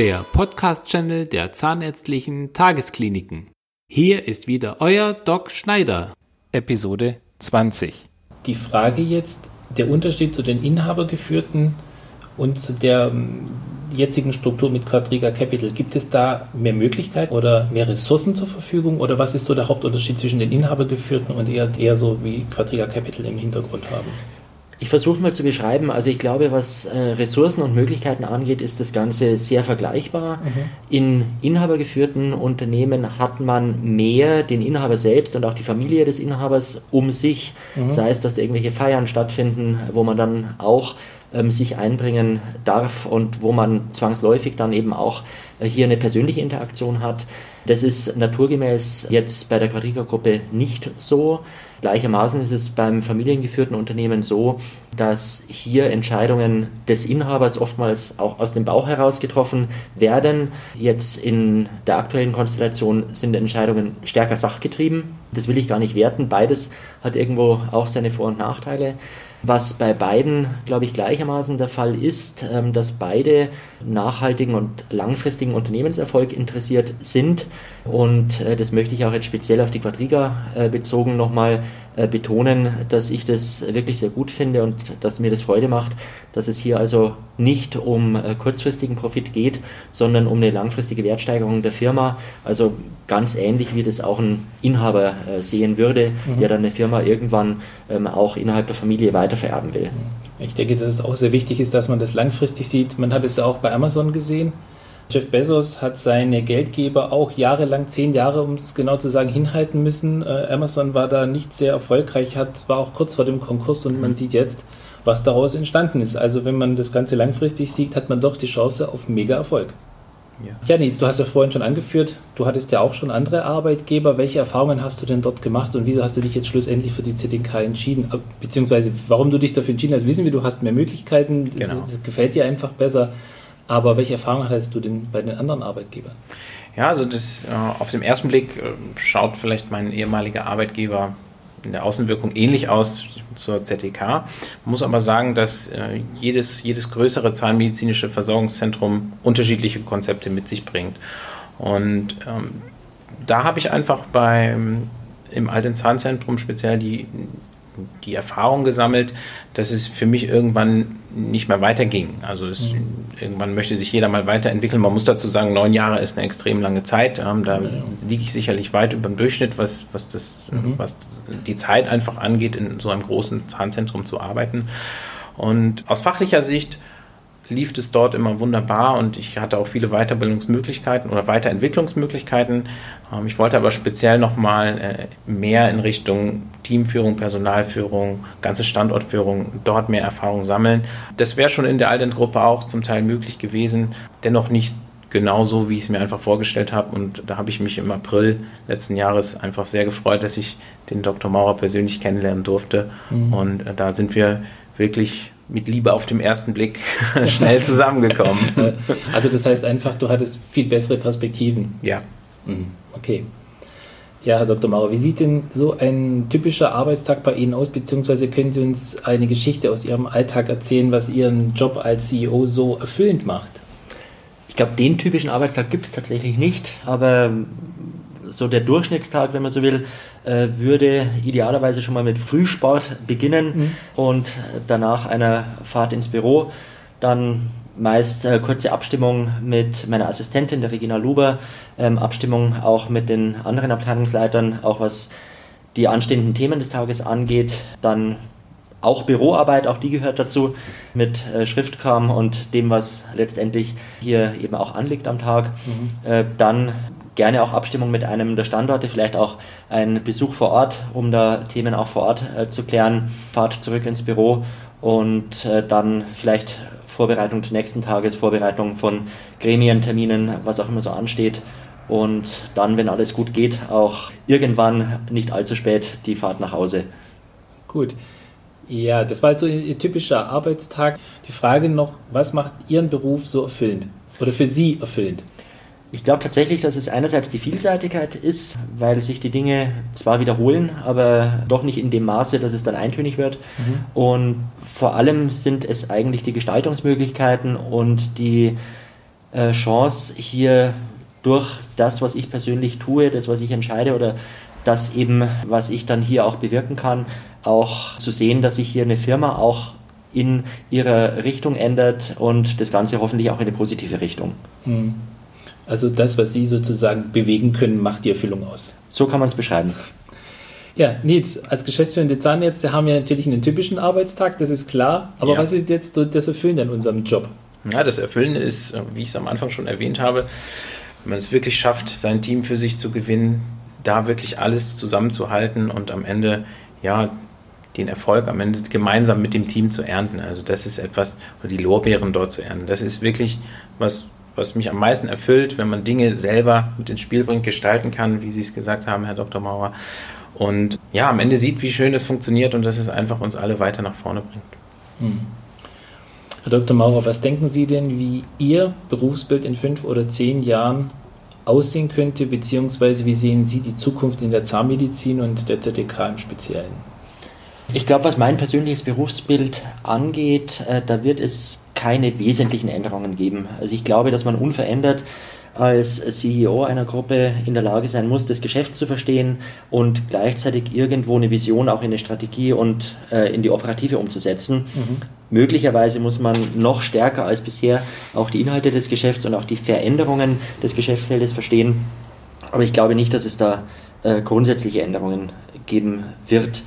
der Podcast-Channel der Zahnärztlichen Tageskliniken. Hier ist wieder euer Doc Schneider. Episode 20. Die Frage jetzt, der Unterschied zu den inhabergeführten und zu der ähm, jetzigen Struktur mit Quadriga Capital, gibt es da mehr Möglichkeiten oder mehr Ressourcen zur Verfügung oder was ist so der Hauptunterschied zwischen den inhabergeführten und eher, eher so wie Quadriga Capital im Hintergrund haben? Ich versuche mal zu beschreiben. Also ich glaube, was äh, Ressourcen und Möglichkeiten angeht, ist das Ganze sehr vergleichbar. Mhm. In inhabergeführten Unternehmen hat man mehr den Inhaber selbst und auch die Familie des Inhabers um sich. Mhm. Sei es, dass irgendwelche Feiern stattfinden, wo man dann auch ähm, sich einbringen darf und wo man zwangsläufig dann eben auch äh, hier eine persönliche Interaktion hat. Das ist naturgemäß jetzt bei der Quadriga-Gruppe nicht so. Gleichermaßen ist es beim familiengeführten Unternehmen so, dass hier Entscheidungen des Inhabers oftmals auch aus dem Bauch heraus getroffen werden. Jetzt in der aktuellen Konstellation sind Entscheidungen stärker sachgetrieben. Das will ich gar nicht werten. Beides hat irgendwo auch seine Vor- und Nachteile. Was bei beiden, glaube ich, gleichermaßen der Fall ist, ähm, dass beide nachhaltigen und langfristigen Unternehmenserfolg interessiert sind. Und äh, das möchte ich auch jetzt speziell auf die Quadriga äh, bezogen nochmal betonen, dass ich das wirklich sehr gut finde und dass mir das Freude macht, dass es hier also nicht um äh, kurzfristigen Profit geht, sondern um eine langfristige Wertsteigerung der Firma. Also ganz ähnlich wie das auch ein Inhaber äh, sehen würde, mhm. der dann eine Firma irgendwann ähm, auch innerhalb der Familie weitervererben will. Ich denke, dass es auch sehr wichtig ist, dass man das langfristig sieht. Man hat es ja auch bei Amazon gesehen. Jeff Bezos hat seine Geldgeber auch jahrelang, zehn Jahre, um es genau zu sagen, hinhalten müssen. Äh, Amazon war da nicht sehr erfolgreich, hat, war auch kurz vor dem Konkurs und man sieht jetzt, was daraus entstanden ist. Also wenn man das Ganze langfristig sieht, hat man doch die Chance auf mega Erfolg. Ja. ja, Nils, du hast ja vorhin schon angeführt, du hattest ja auch schon andere Arbeitgeber. Welche Erfahrungen hast du denn dort gemacht und wieso hast du dich jetzt schlussendlich für die ZDK entschieden? Beziehungsweise warum du dich dafür entschieden hast, wissen wir, du hast mehr Möglichkeiten, das, genau. das gefällt dir einfach besser. Aber welche Erfahrungen hattest du denn bei den anderen Arbeitgebern? Ja, also das äh, auf den ersten Blick äh, schaut vielleicht mein ehemaliger Arbeitgeber in der Außenwirkung ähnlich aus zur ZDK. Man muss aber sagen, dass äh, jedes, jedes größere zahnmedizinische Versorgungszentrum unterschiedliche Konzepte mit sich bringt. Und ähm, da habe ich einfach beim im alten Zahnzentrum speziell die die Erfahrung gesammelt, dass es für mich irgendwann nicht mehr weiterging. Also es, mhm. irgendwann möchte sich jeder mal weiterentwickeln. Man muss dazu sagen, neun Jahre ist eine extrem lange Zeit. Da ja. liege ich sicherlich weit über dem Durchschnitt, was, was, das, mhm. was die Zeit einfach angeht, in so einem großen Zahnzentrum zu arbeiten. Und aus fachlicher Sicht lief es dort immer wunderbar und ich hatte auch viele Weiterbildungsmöglichkeiten oder Weiterentwicklungsmöglichkeiten. Ähm, ich wollte aber speziell nochmal äh, mehr in Richtung Teamführung, Personalführung, ganze Standortführung, dort mehr Erfahrung sammeln. Das wäre schon in der Alten-Gruppe auch zum Teil möglich gewesen, dennoch nicht genauso, wie ich es mir einfach vorgestellt habe. Und da habe ich mich im April letzten Jahres einfach sehr gefreut, dass ich den Dr. Maurer persönlich kennenlernen durfte. Mhm. Und äh, da sind wir wirklich mit Liebe auf dem ersten Blick schnell zusammengekommen. Also das heißt einfach, du hattest viel bessere Perspektiven. Ja. Mhm. Okay. Ja, Herr Dr. Mauer, wie sieht denn so ein typischer Arbeitstag bei Ihnen aus, beziehungsweise können Sie uns eine Geschichte aus Ihrem Alltag erzählen, was Ihren Job als CEO so erfüllend macht? Ich glaube, den typischen Arbeitstag gibt es tatsächlich nicht, aber so der Durchschnittstag, wenn man so will, äh, würde idealerweise schon mal mit Frühsport beginnen mhm. und danach einer Fahrt ins Büro. Dann meist äh, kurze Abstimmung mit meiner Assistentin, der Regina Luber, ähm, Abstimmung auch mit den anderen Abteilungsleitern, auch was die anstehenden Themen des Tages angeht. Dann auch Büroarbeit, auch die gehört dazu, mit äh, Schriftkram und dem, was letztendlich hier eben auch anliegt am Tag. Mhm. Äh, dann gerne auch Abstimmung mit einem der Standorte, vielleicht auch ein Besuch vor Ort, um da Themen auch vor Ort äh, zu klären, Fahrt zurück ins Büro und äh, dann vielleicht Vorbereitung des nächsten Tages, Vorbereitung von Gremienterminen, was auch immer so ansteht. Und dann, wenn alles gut geht, auch irgendwann nicht allzu spät die Fahrt nach Hause. Gut. Ja, das war so Ihr typischer Arbeitstag. Die Frage noch, was macht Ihren Beruf so erfüllend oder für Sie erfüllend? Ich glaube tatsächlich, dass es einerseits die Vielseitigkeit ist, weil sich die Dinge zwar wiederholen, aber doch nicht in dem Maße, dass es dann eintönig wird. Mhm. Und vor allem sind es eigentlich die Gestaltungsmöglichkeiten und die äh, Chance, hier durch das, was ich persönlich tue, das, was ich entscheide oder das eben, was ich dann hier auch bewirken kann, auch zu sehen, dass sich hier eine Firma auch in ihrer Richtung ändert und das Ganze hoffentlich auch in eine positive Richtung. Hm. Also das, was Sie sozusagen bewegen können, macht die Erfüllung aus. So kann man es beschreiben. Ja, Nils, als geschäftsführende Zahnärzte haben wir natürlich einen typischen Arbeitstag, das ist klar. Aber ja. was ist jetzt so das Erfüllende an unserem Job? Ja, das Erfüllende ist, wie ich es am Anfang schon erwähnt habe, wenn man es wirklich schafft, sein Team für sich zu gewinnen, da wirklich alles zusammenzuhalten und am Ende, ja, den Erfolg am Ende gemeinsam mit dem Team zu ernten. Also das ist etwas, oder die Lorbeeren dort zu ernten. Das ist wirklich was, was mich am meisten erfüllt, wenn man Dinge selber mit ins Spiel bringt, gestalten kann, wie Sie es gesagt haben, Herr Dr. Mauer. Und ja, am Ende sieht, wie schön das funktioniert und dass es einfach uns alle weiter nach vorne bringt. Hm. Herr Dr. Maurer, was denken Sie denn, wie Ihr Berufsbild in fünf oder zehn Jahren aussehen könnte, beziehungsweise wie sehen Sie die Zukunft in der Zahnmedizin und der ZDK im Speziellen? Ich glaube, was mein persönliches Berufsbild angeht, äh, da wird es keine wesentlichen Änderungen geben. Also ich glaube, dass man unverändert als CEO einer Gruppe in der Lage sein muss, das Geschäft zu verstehen und gleichzeitig irgendwo eine Vision auch in eine Strategie und äh, in die Operative umzusetzen. Mhm. Möglicherweise muss man noch stärker als bisher auch die Inhalte des Geschäfts und auch die Veränderungen des Geschäftsfeldes verstehen. Aber ich glaube nicht, dass es da äh, grundsätzliche Änderungen geben wird.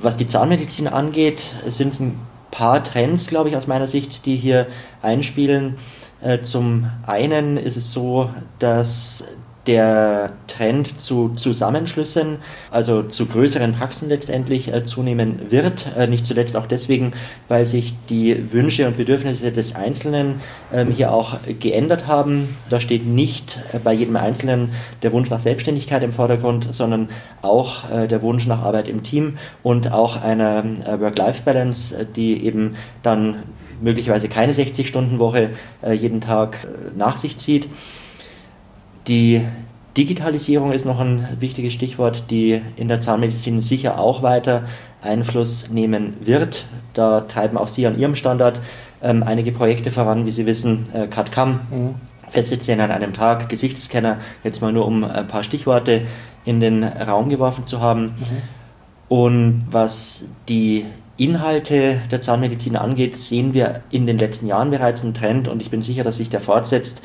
Was die Zahnmedizin angeht, sind es ein paar Trends, glaube ich, aus meiner Sicht, die hier einspielen. Äh, zum einen ist es so, dass der Trend zu Zusammenschlüssen, also zu größeren Praxen letztendlich äh, zunehmen wird. Äh, nicht zuletzt auch deswegen, weil sich die Wünsche und Bedürfnisse des Einzelnen ähm, hier auch geändert haben. Da steht nicht äh, bei jedem Einzelnen der Wunsch nach Selbstständigkeit im Vordergrund, sondern auch äh, der Wunsch nach Arbeit im Team und auch einer äh, Work-Life-Balance, äh, die eben dann möglicherweise keine 60-Stunden-Woche jeden Tag nach sich zieht. Die Digitalisierung ist noch ein wichtiges Stichwort, die in der Zahnmedizin sicher auch weiter Einfluss nehmen wird. Da treiben auch Sie an Ihrem Standort ähm, einige Projekte voran, wie Sie wissen, äh, CAD-CAM, mhm. An einem Tag, Gesichtsscanner, jetzt mal nur um ein paar Stichworte in den Raum geworfen zu haben. Mhm. Und was die Inhalte der Zahnmedizin angeht, sehen wir in den letzten Jahren bereits einen Trend und ich bin sicher, dass sich der fortsetzt,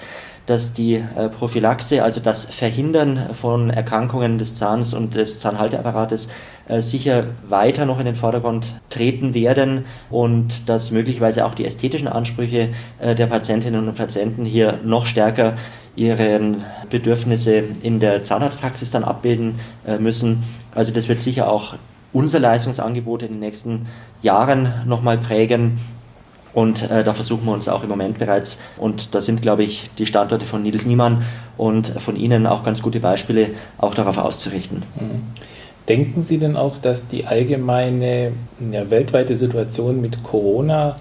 dass die äh, Prophylaxe, also das Verhindern von Erkrankungen des Zahns und des Zahnhalteapparates, äh, sicher weiter noch in den Vordergrund treten werden und dass möglicherweise auch die ästhetischen Ansprüche äh, der Patientinnen und Patienten hier noch stärker ihre Bedürfnisse in der Zahnarztpraxis dann abbilden müssen. Also das wird sicher auch unser Leistungsangebot in den nächsten Jahren nochmal prägen. Und äh, da versuchen wir uns auch im Moment bereits, und da sind, glaube ich, die Standorte von Nils Niemann und von Ihnen auch ganz gute Beispiele, auch darauf auszurichten. Mhm. Denken Sie denn auch, dass die allgemeine ja, weltweite Situation mit Corona,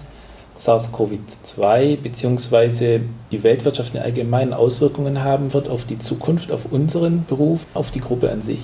SARS-CoV-2 bzw. die Weltwirtschaft in allgemeinen Auswirkungen haben wird auf die Zukunft, auf unseren Beruf, auf die Gruppe an sich?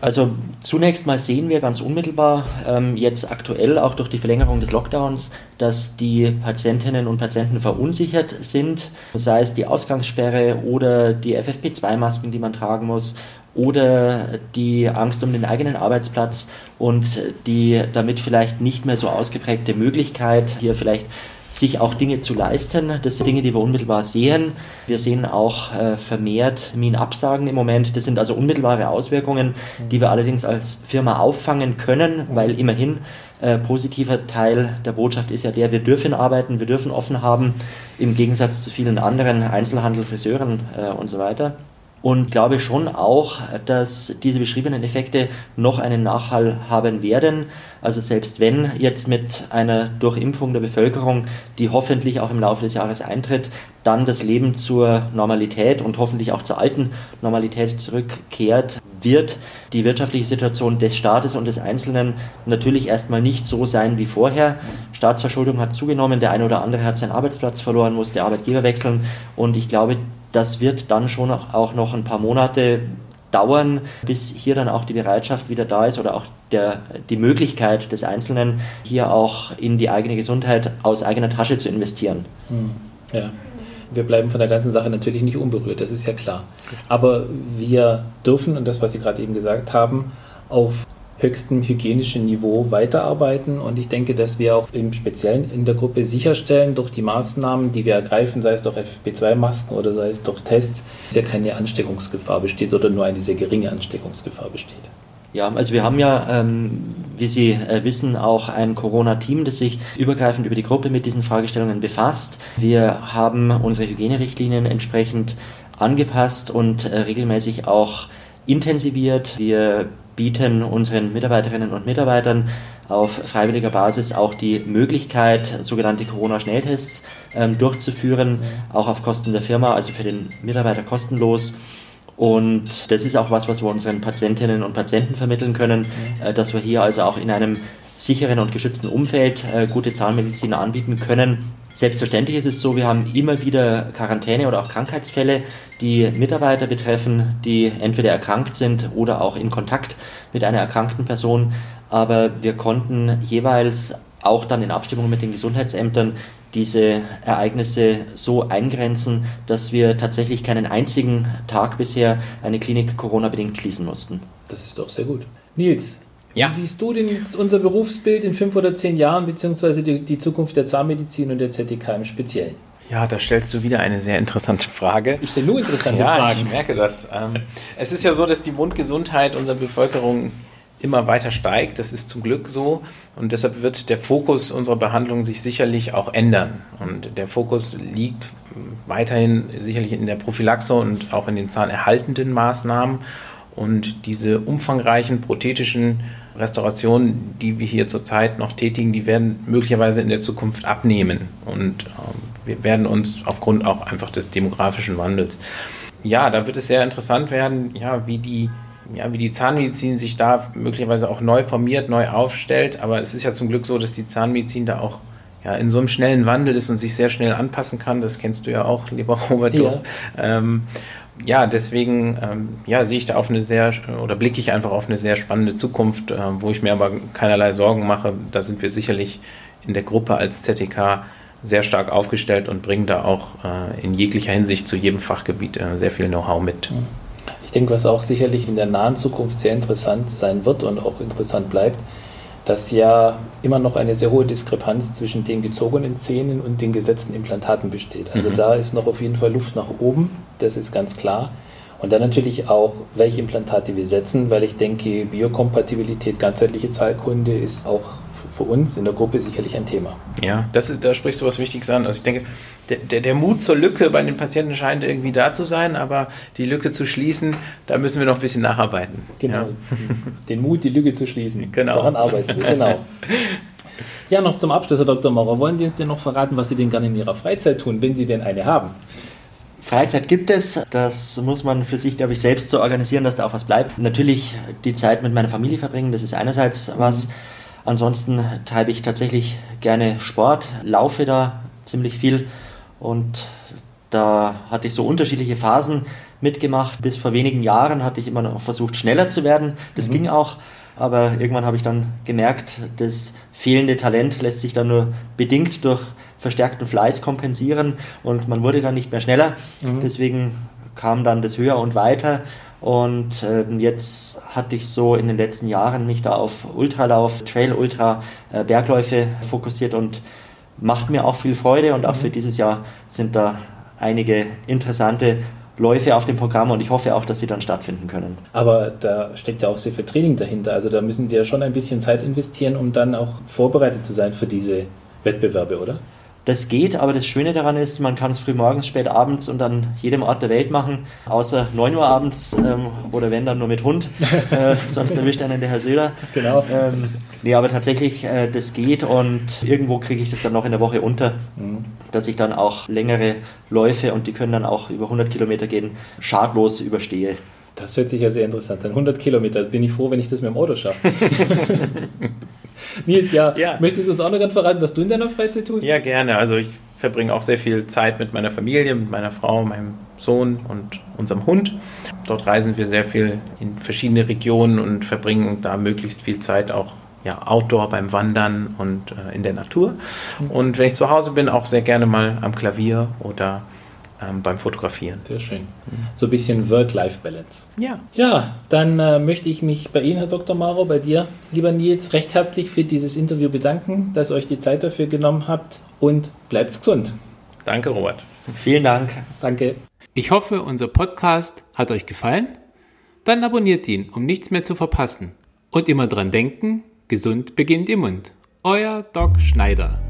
Also zunächst mal sehen wir ganz unmittelbar ähm, jetzt aktuell auch durch die Verlängerung des Lockdowns, dass die Patientinnen und Patienten verunsichert sind, sei es die Ausgangssperre oder die FFP2-Masken, die man tragen muss oder die Angst um den eigenen Arbeitsplatz und die damit vielleicht nicht mehr so ausgeprägte Möglichkeit, hier vielleicht sich auch Dinge zu leisten. Das sind Dinge, die wir unmittelbar sehen. Wir sehen auch äh, vermehrt Minenabsagen im Moment. Das sind also unmittelbare Auswirkungen, die wir allerdings als Firma auffangen können, weil immerhin äh, positiver Teil der Botschaft ist ja der, wir dürfen arbeiten, wir dürfen offen haben, im Gegensatz zu vielen anderen Einzelhandel, Friseuren äh, und so weiter und glaube schon auch, dass diese beschriebenen Effekte noch einen Nachhall haben werden. Also selbst wenn jetzt mit einer Durchimpfung der Bevölkerung, die hoffentlich auch im Laufe des Jahres eintritt, dann das Leben zur Normalität und hoffentlich auch zur alten Normalität zurückkehrt, wird die wirtschaftliche Situation des Staates und des Einzelnen natürlich erstmal nicht so sein wie vorher. Staatsverschuldung hat zugenommen, der eine oder andere hat seinen Arbeitsplatz verloren, musste Arbeitgeber wechseln und ich glaube, das wird dann schon auch noch ein paar Monate dauern, bis hier dann auch die Bereitschaft wieder da ist oder auch der, die Möglichkeit des Einzelnen, hier auch in die eigene Gesundheit aus eigener Tasche zu investieren. Hm, ja. Wir bleiben von der ganzen Sache natürlich nicht unberührt, das ist ja klar. Aber wir dürfen, und das, was Sie gerade eben gesagt haben, auf höchstem hygienischen Niveau weiterarbeiten. Und ich denke, dass wir auch im Speziellen in der Gruppe sicherstellen, durch die Maßnahmen, die wir ergreifen, sei es durch FFP2-Masken oder sei es durch Tests, dass ja keine Ansteckungsgefahr besteht oder nur eine sehr geringe Ansteckungsgefahr besteht. Ja, also wir haben ja, ähm, wie Sie äh, wissen, auch ein Corona-Team, das sich übergreifend über die Gruppe mit diesen Fragestellungen befasst. Wir haben unsere Hygienerichtlinien entsprechend angepasst und äh, regelmäßig auch intensiviert. Wir bieten unseren Mitarbeiterinnen und Mitarbeitern auf freiwilliger Basis auch die Möglichkeit, sogenannte Corona-Schnelltests ähm, durchzuführen, auch auf Kosten der Firma, also für den Mitarbeiter kostenlos. Und das ist auch was, was wir unseren Patientinnen und Patienten vermitteln können, äh, dass wir hier also auch in einem sicheren und geschützten Umfeld äh, gute Zahnmedizin anbieten können. Selbstverständlich ist es so, wir haben immer wieder Quarantäne oder auch Krankheitsfälle, die Mitarbeiter betreffen, die entweder erkrankt sind oder auch in Kontakt mit einer erkrankten Person. Aber wir konnten jeweils auch dann in Abstimmung mit den Gesundheitsämtern diese Ereignisse so eingrenzen, dass wir tatsächlich keinen einzigen Tag bisher eine Klinik Corona-bedingt schließen mussten. Das ist doch sehr gut. Nils, ja. Wie siehst du denn jetzt unser Berufsbild in fünf oder zehn Jahren, beziehungsweise die, die Zukunft der Zahnmedizin und der ZDK im Speziellen? Ja, da stellst du wieder eine sehr interessante Frage. Ich stelle nur interessante ja, Fragen. Ich merke das. Ähm, es ist ja so, dass die Mundgesundheit unserer Bevölkerung immer weiter steigt. Das ist zum Glück so. Und deshalb wird der Fokus unserer Behandlung sich sicherlich auch ändern. Und der Fokus liegt weiterhin sicherlich in der Prophylaxe und auch in den zahnerhaltenden Maßnahmen. Und diese umfangreichen prothetischen Restaurationen, die wir hier zurzeit noch tätigen, die werden möglicherweise in der Zukunft abnehmen. Und äh, wir werden uns aufgrund auch einfach des demografischen Wandels. Ja, da wird es sehr interessant werden, ja, wie die ja, wie die Zahnmedizin sich da möglicherweise auch neu formiert, neu aufstellt. Aber es ist ja zum Glück so, dass die Zahnmedizin da auch ja, in so einem schnellen Wandel ist und sich sehr schnell anpassen kann. Das kennst du ja auch, lieber Robert. Ja. Ähm, ja, deswegen ähm, ja, sehe ich da auf eine sehr oder blicke ich einfach auf eine sehr spannende Zukunft, äh, wo ich mir aber keinerlei Sorgen mache. Da sind wir sicherlich in der Gruppe als ZTK sehr stark aufgestellt und bringen da auch äh, in jeglicher Hinsicht zu jedem Fachgebiet äh, sehr viel Know-how mit. Ich denke, was auch sicherlich in der nahen Zukunft sehr interessant sein wird und auch interessant bleibt, dass ja immer noch eine sehr hohe Diskrepanz zwischen den gezogenen Zähnen und den gesetzten Implantaten besteht. Also mhm. da ist noch auf jeden Fall Luft nach oben, das ist ganz klar. Und dann natürlich auch, welche Implantate wir setzen, weil ich denke, Biokompatibilität, ganzheitliche Zahlkunde ist auch für uns in der Gruppe sicherlich ein Thema. Ja, das ist, da sprichst du was Wichtiges an. Also ich denke, der, der, der, Mut zur Lücke bei den Patienten scheint irgendwie da zu sein, aber die Lücke zu schließen, da müssen wir noch ein bisschen nacharbeiten. Genau. Ja. Den Mut, die Lücke zu schließen. Genau. Daran arbeiten wir, genau. Ja, noch zum Abschluss, Herr Dr. Maurer, wollen Sie uns denn noch verraten, was Sie denn gerne in Ihrer Freizeit tun, wenn Sie denn eine haben? Freizeit gibt es, das muss man für sich, glaube ich, selbst so organisieren, dass da auch was bleibt. Natürlich die Zeit mit meiner Familie verbringen, das ist einerseits was. Mhm Ansonsten treibe ich tatsächlich gerne Sport, laufe da ziemlich viel und da hatte ich so unterschiedliche Phasen mitgemacht. Bis vor wenigen Jahren hatte ich immer noch versucht, schneller zu werden. Das mhm. ging auch. Aber irgendwann habe ich dann gemerkt, das fehlende Talent lässt sich dann nur bedingt durch verstärkten Fleiß kompensieren und man wurde dann nicht mehr schneller. Mhm. Deswegen kam dann das höher und weiter und äh, jetzt hatte ich so in den letzten Jahren mich da auf Ultralauf, Trail Ultra, äh, Bergläufe fokussiert und macht mir auch viel Freude. Und auch mhm. für dieses Jahr sind da einige interessante Läufe auf dem Programm und ich hoffe auch, dass sie dann stattfinden können. Aber da steckt ja auch sehr viel Training dahinter. Also da müssen Sie ja schon ein bisschen Zeit investieren, um dann auch vorbereitet zu sein für diese Wettbewerbe, oder? Das geht, aber das Schöne daran ist, man kann es früh morgens, spät abends und an jedem Ort der Welt machen, außer 9 Uhr abends ähm, oder wenn dann nur mit Hund, äh, sonst erwischt einen der Herr Söder. Genau. Ähm, nee, aber tatsächlich, äh, das geht und irgendwo kriege ich das dann noch in der Woche unter, mhm. dass ich dann auch längere Läufe und die können dann auch über 100 Kilometer gehen, schadlos überstehe. Das hört sich ja sehr interessant an. 100 Kilometer, bin ich froh, wenn ich das mit dem Auto schaffe. Nils, ja, ja. möchtest du uns auch noch ganz verraten, was du in deiner Freizeit tust? Ja, gerne. Also ich verbringe auch sehr viel Zeit mit meiner Familie, mit meiner Frau, meinem Sohn und unserem Hund. Dort reisen wir sehr viel in verschiedene Regionen und verbringen da möglichst viel Zeit auch ja, Outdoor beim Wandern und äh, in der Natur. Und wenn ich zu Hause bin, auch sehr gerne mal am Klavier oder ähm, beim Fotografieren. Sehr schön. So ein bisschen Work-Life-Balance. Ja. Ja, dann äh, möchte ich mich bei Ihnen, Herr Dr. Maro, bei dir, lieber Nils, recht herzlich für dieses Interview bedanken, dass ihr euch die Zeit dafür genommen habt und bleibt gesund. Danke, Robert. Vielen Dank. Danke. Ich hoffe, unser Podcast hat euch gefallen. Dann abonniert ihn, um nichts mehr zu verpassen. Und immer dran denken, gesund beginnt im Mund. Euer Doc Schneider.